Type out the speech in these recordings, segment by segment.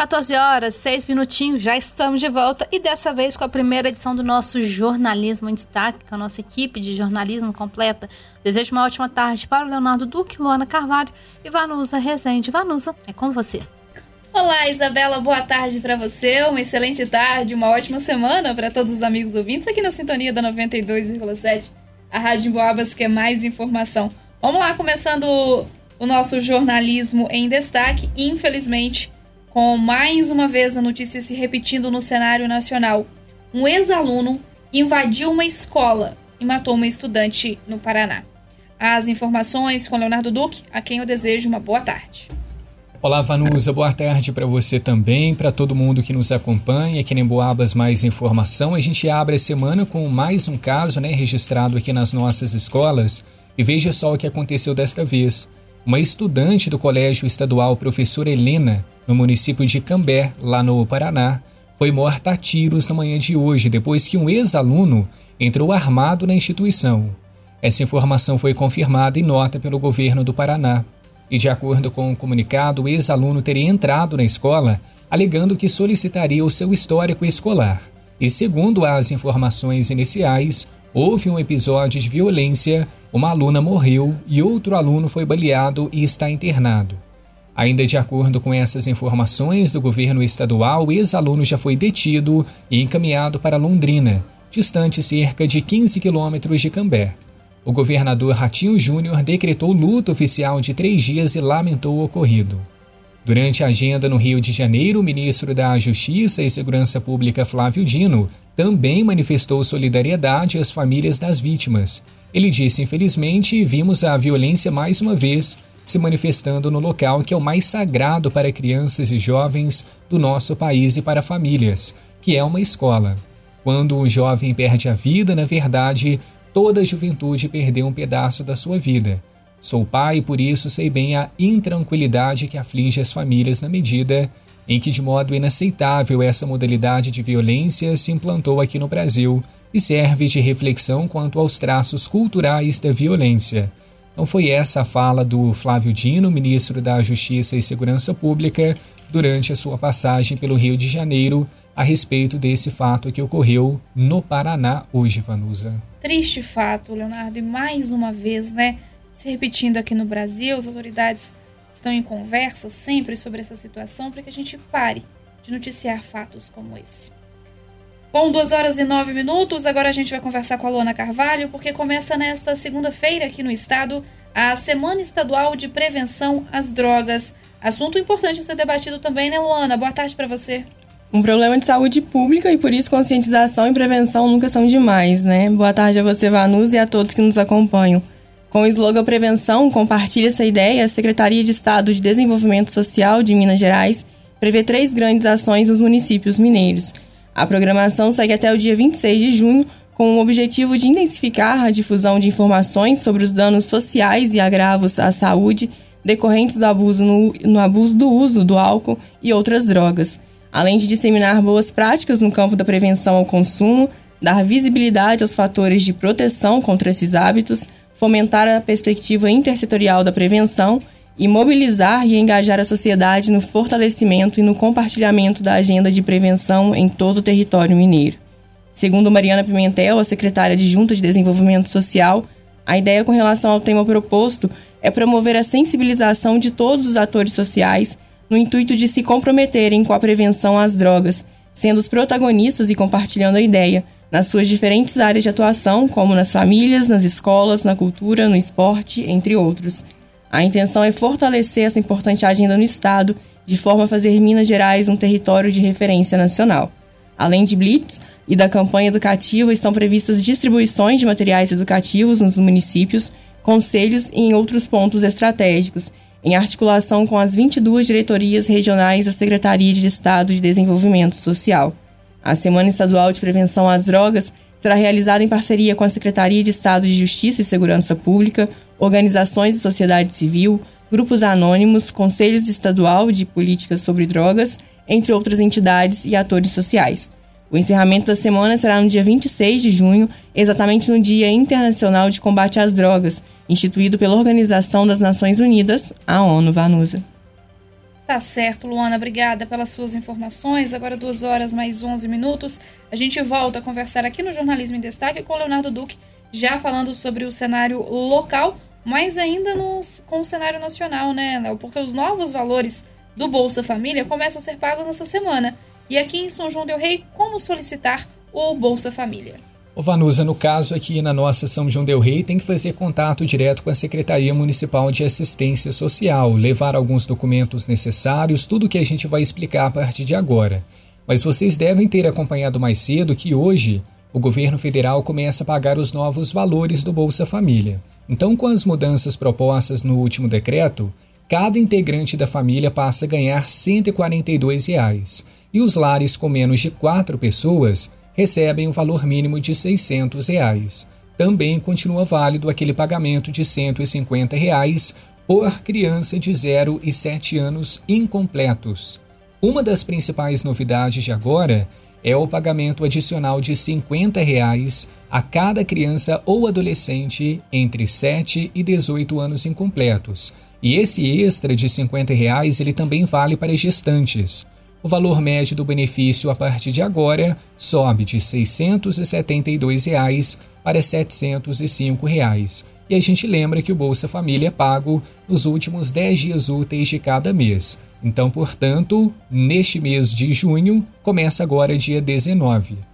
14 horas, 6 minutinhos, já estamos de volta e dessa vez com a primeira edição do nosso Jornalismo em Destaque, com a nossa equipe de jornalismo completa. Desejo uma ótima tarde para o Leonardo Duque, Luana Carvalho e Vanusa Rezende. Vanusa, é com você. Olá, Isabela, boa tarde para você, uma excelente tarde, uma ótima semana para todos os amigos ouvintes aqui na sintonia da 92,7, a Rádio Boabas, que é mais informação. Vamos lá, começando o nosso jornalismo em destaque, infelizmente com mais uma vez a notícia se repetindo no cenário nacional. Um ex-aluno invadiu uma escola e matou uma estudante no Paraná. As informações com Leonardo Duque, a quem eu desejo uma boa tarde. Olá, Vanusa, boa tarde para você também, para todo mundo que nos acompanha aqui em Boabas Mais Informação. A gente abre a semana com mais um caso né, registrado aqui nas nossas escolas e veja só o que aconteceu desta vez. Uma estudante do Colégio Estadual Professora Helena, no município de Cambé, lá no Paraná, foi morta a tiros na manhã de hoje, depois que um ex-aluno entrou armado na instituição. Essa informação foi confirmada em nota pelo governo do Paraná. E, de acordo com o comunicado, o ex-aluno teria entrado na escola alegando que solicitaria o seu histórico escolar. E, segundo as informações iniciais, houve um episódio de violência uma aluna morreu e outro aluno foi baleado e está internado. Ainda de acordo com essas informações do governo estadual, o ex-aluno já foi detido e encaminhado para Londrina, distante cerca de 15 quilômetros de Cambé. O governador Ratinho Júnior decretou luto oficial de três dias e lamentou o ocorrido. Durante a agenda no Rio de Janeiro, o ministro da Justiça e Segurança Pública Flávio Dino também manifestou solidariedade às famílias das vítimas ele disse: Infelizmente, vimos a violência mais uma vez se manifestando no local que é o mais sagrado para crianças e jovens do nosso país e para famílias, que é uma escola. Quando um jovem perde a vida, na verdade, toda a juventude perdeu um pedaço da sua vida. Sou pai e por isso sei bem a intranquilidade que aflige as famílias na medida em que, de modo inaceitável, essa modalidade de violência se implantou aqui no Brasil e serve de reflexão quanto aos traços culturais da violência. Não foi essa a fala do Flávio Dino, ministro da Justiça e Segurança Pública, durante a sua passagem pelo Rio de Janeiro, a respeito desse fato que ocorreu no Paraná hoje, Vanusa. Triste fato, Leonardo, e mais uma vez, né, se repetindo aqui no Brasil, as autoridades estão em conversa sempre sobre essa situação para que a gente pare de noticiar fatos como esse. Bom, duas horas e nove minutos. Agora a gente vai conversar com a Luana Carvalho, porque começa nesta segunda-feira aqui no estado a Semana Estadual de Prevenção às Drogas. Assunto importante a ser debatido também, né, Luana? Boa tarde para você. Um problema de saúde pública e por isso conscientização e prevenção nunca são demais, né? Boa tarde a você, Vanus, e a todos que nos acompanham. Com o slogan Prevenção, compartilha essa ideia, a Secretaria de Estado de Desenvolvimento Social de Minas Gerais prevê três grandes ações nos municípios mineiros – a programação segue até o dia 26 de junho com o objetivo de intensificar a difusão de informações sobre os danos sociais e agravos à saúde decorrentes do abuso, no, no abuso do uso do álcool e outras drogas, além de disseminar boas práticas no campo da prevenção ao consumo, dar visibilidade aos fatores de proteção contra esses hábitos, fomentar a perspectiva intersetorial da prevenção e mobilizar e engajar a sociedade no fortalecimento e no compartilhamento da agenda de prevenção em todo o território mineiro. Segundo Mariana Pimentel, a secretária de Junta de Desenvolvimento Social, a ideia com relação ao tema proposto é promover a sensibilização de todos os atores sociais no intuito de se comprometerem com a prevenção às drogas, sendo os protagonistas e compartilhando a ideia nas suas diferentes áreas de atuação, como nas famílias, nas escolas, na cultura, no esporte, entre outros. A intenção é fortalecer essa importante agenda no Estado, de forma a fazer Minas Gerais um território de referência nacional. Além de Blitz e da campanha educativa, estão previstas distribuições de materiais educativos nos municípios, conselhos e em outros pontos estratégicos, em articulação com as 22 diretorias regionais da Secretaria de Estado de Desenvolvimento Social. A Semana Estadual de Prevenção às Drogas será realizada em parceria com a Secretaria de Estado de Justiça e Segurança Pública, organizações de sociedade civil, grupos anônimos, conselhos estadual de políticas sobre drogas, entre outras entidades e atores sociais. O encerramento da semana será no dia 26 de junho, exatamente no Dia Internacional de Combate às Drogas, instituído pela Organização das Nações Unidas, a ONU Vanusa. Tá certo, Luana, obrigada pelas suas informações. Agora, duas horas mais 11 minutos. A gente volta a conversar aqui no Jornalismo em Destaque com o Leonardo Duque, já falando sobre o cenário local, mas ainda com o cenário nacional, né, Léo? Porque os novos valores do Bolsa Família começam a ser pagos nessa semana. E aqui em São João Del Rei, como solicitar o Bolsa Família? O Vanusa, no caso aqui na nossa São João del Rei, tem que fazer contato direto com a Secretaria Municipal de Assistência Social, levar alguns documentos necessários, tudo que a gente vai explicar a partir de agora. Mas vocês devem ter acompanhado mais cedo que hoje o governo federal começa a pagar os novos valores do Bolsa Família. Então, com as mudanças propostas no último decreto, cada integrante da família passa a ganhar 142 reais, e os lares com menos de quatro pessoas recebem o um valor mínimo de 600 reais. Também continua válido aquele pagamento de 150 reais por criança de 0 e 7 anos incompletos. Uma das principais novidades de agora é o pagamento adicional de 50 reais a cada criança ou adolescente entre 7 e 18 anos incompletos. E esse extra de 50 reais ele também vale para gestantes o valor médio do benefício a partir de agora sobe de 672 reais para 705 reais. E a gente lembra que o Bolsa Família é pago nos últimos 10 dias úteis de cada mês. Então, portanto, neste mês de junho, começa agora dia 19.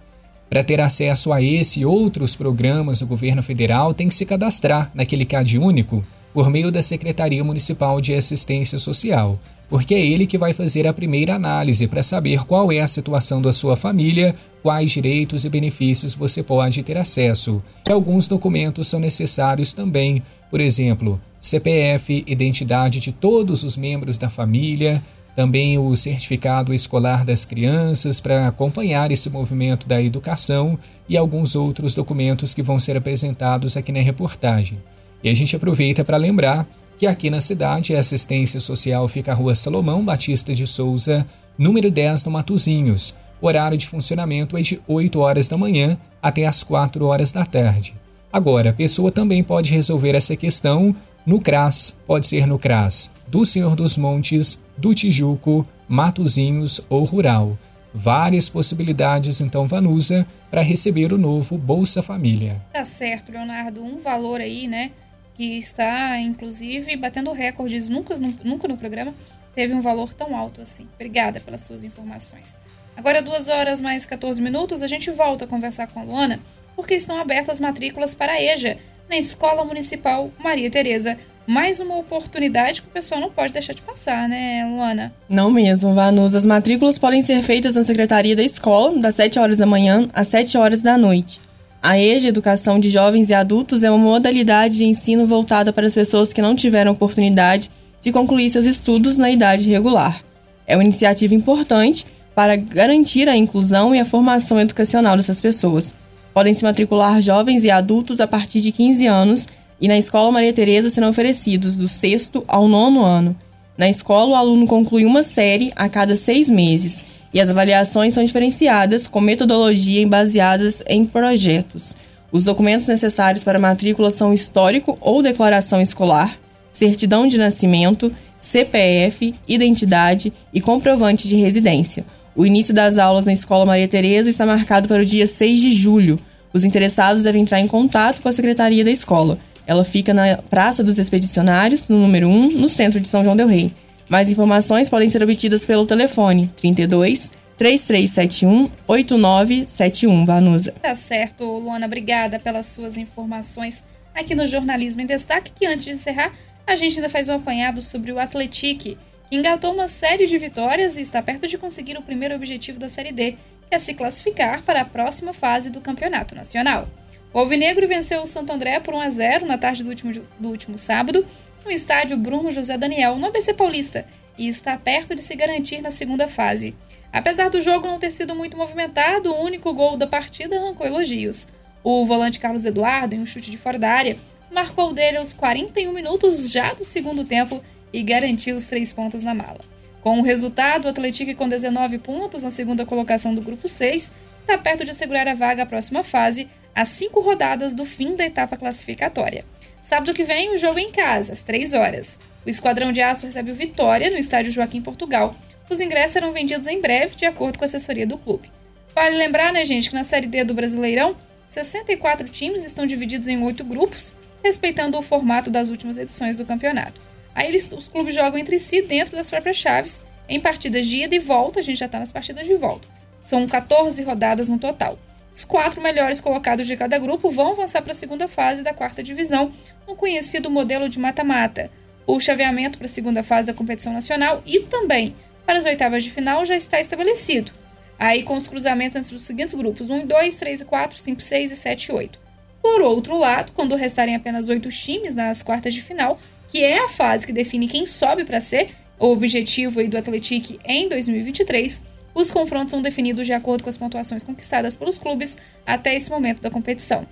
Para ter acesso a esse e outros programas do governo federal, tem que se cadastrar naquele CAD único por meio da Secretaria Municipal de Assistência Social porque é ele que vai fazer a primeira análise para saber qual é a situação da sua família, quais direitos e benefícios você pode ter acesso. E alguns documentos são necessários também, por exemplo, CPF, identidade de todos os membros da família, também o certificado escolar das crianças para acompanhar esse movimento da educação e alguns outros documentos que vão ser apresentados aqui na reportagem. E a gente aproveita para lembrar que aqui na cidade a assistência social fica a Rua Salomão Batista de Souza, número 10 no Matozinhos. O horário de funcionamento é de 8 horas da manhã até as 4 horas da tarde. Agora, a pessoa também pode resolver essa questão no CRAS, pode ser no CRAS do Senhor dos Montes, do Tijuco, Matozinhos ou Rural. Várias possibilidades, então, Vanusa, para receber o novo Bolsa Família. Tá certo, Leonardo. Um valor aí, né? que está, inclusive, batendo recordes. Nunca, nunca no programa teve um valor tão alto assim. Obrigada pelas suas informações. Agora, duas horas mais 14 minutos, a gente volta a conversar com a Luana, porque estão abertas matrículas para a EJA, na Escola Municipal Maria Tereza. Mais uma oportunidade que o pessoal não pode deixar de passar, né, Luana? Não mesmo, Vanus. As matrículas podem ser feitas na Secretaria da Escola, das 7 horas da manhã às 7 horas da noite. A EJA, Educação de Jovens e Adultos, é uma modalidade de ensino voltada para as pessoas que não tiveram oportunidade de concluir seus estudos na idade regular. É uma iniciativa importante para garantir a inclusão e a formação educacional dessas pessoas. Podem se matricular jovens e adultos a partir de 15 anos e na Escola Maria Tereza serão oferecidos do sexto ao nono ano. Na escola, o aluno conclui uma série a cada seis meses e as avaliações são diferenciadas com metodologia baseadas em projetos. Os documentos necessários para matrícula são histórico ou declaração escolar, certidão de nascimento, CPF, identidade e comprovante de residência. O início das aulas na Escola Maria Tereza está marcado para o dia 6 de julho. Os interessados devem entrar em contato com a secretaria da escola. Ela fica na Praça dos Expedicionários, no número 1, no centro de São João del Rei. Mais informações podem ser obtidas pelo telefone 32 3371 8971, Vanusa. Tá certo, Luana, obrigada pelas suas informações aqui no Jornalismo em Destaque, que antes de encerrar, a gente ainda faz um apanhado sobre o Atletique, que engatou uma série de vitórias e está perto de conseguir o primeiro objetivo da Série D, que é se classificar para a próxima fase do Campeonato Nacional. O Alvinegro venceu o Santo André por 1 a 0 na tarde do último, do último sábado no estádio Bruno José Daniel, no ABC Paulista, e está perto de se garantir na segunda fase. Apesar do jogo não ter sido muito movimentado, o único gol da partida arrancou elogios. O volante Carlos Eduardo, em um chute de fora da área, marcou dele aos 41 minutos já do segundo tempo e garantiu os três pontos na mala. Com o resultado, o Atlético com 19 pontos na segunda colocação do grupo 6 está perto de segurar a vaga à próxima fase, a cinco rodadas do fim da etapa classificatória. Sábado que vem, o jogo é em casa, às 3 horas. O Esquadrão de Aço recebe o Vitória no estádio Joaquim Portugal. Os ingressos serão vendidos em breve, de acordo com a assessoria do clube. Vale lembrar, né, gente, que na Série D do Brasileirão, 64 times estão divididos em oito grupos, respeitando o formato das últimas edições do campeonato. Aí eles, os clubes jogam entre si dentro das próprias chaves, em partidas de ida e volta, a gente já está nas partidas de volta. São 14 rodadas no total. Os quatro melhores colocados de cada grupo vão avançar para a segunda fase da quarta divisão, no conhecido modelo de mata-mata. O chaveamento para a segunda fase da competição nacional e também para as oitavas de final já está estabelecido. Aí com os cruzamentos entre os seguintes grupos: 1 e 2, 3 e 4, 5 e 6 e 7 e 8. Por outro lado, quando restarem apenas oito times nas quartas de final, que é a fase que define quem sobe para ser o objetivo do Atlético em 2023, os confrontos são definidos de acordo com as pontuações conquistadas pelos clubes até esse momento da competição.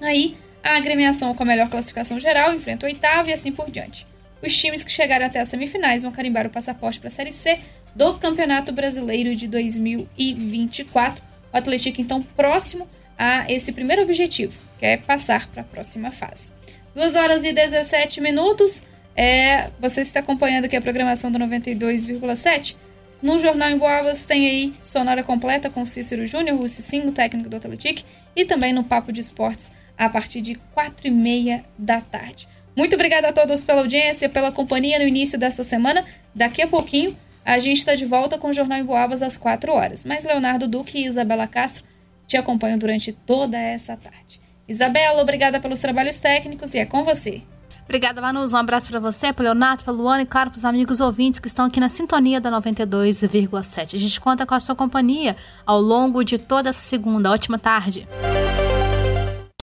Aí, a agremiação com a melhor classificação geral enfrenta o oitavo e assim por diante. Os times que chegaram até as semifinais vão carimbar o passaporte para a Série C do Campeonato Brasileiro de 2024. O Atlético, então, próximo a esse primeiro objetivo, que é passar para a próxima fase. 2 horas e 17 minutos. É, você está acompanhando aqui a programação do 92,7. No Jornal em Boabas tem aí sonora completa com Cícero Júnior, o Cicinho, técnico do Atlético, e também no Papo de Esportes a partir de 4 e meia da tarde. Muito obrigada a todos pela audiência, pela companhia no início desta semana. Daqui a pouquinho a gente está de volta com o Jornal em Boabas às 4 horas. Mas Leonardo Duque e Isabela Castro te acompanham durante toda essa tarde. Isabela, obrigada pelos trabalhos técnicos e é com você. Obrigada, Manus. Um abraço para você, para Leonardo, para Luana e, claro, para os amigos ouvintes que estão aqui na sintonia da 92,7. A gente conta com a sua companhia ao longo de toda essa segunda. Ótima tarde.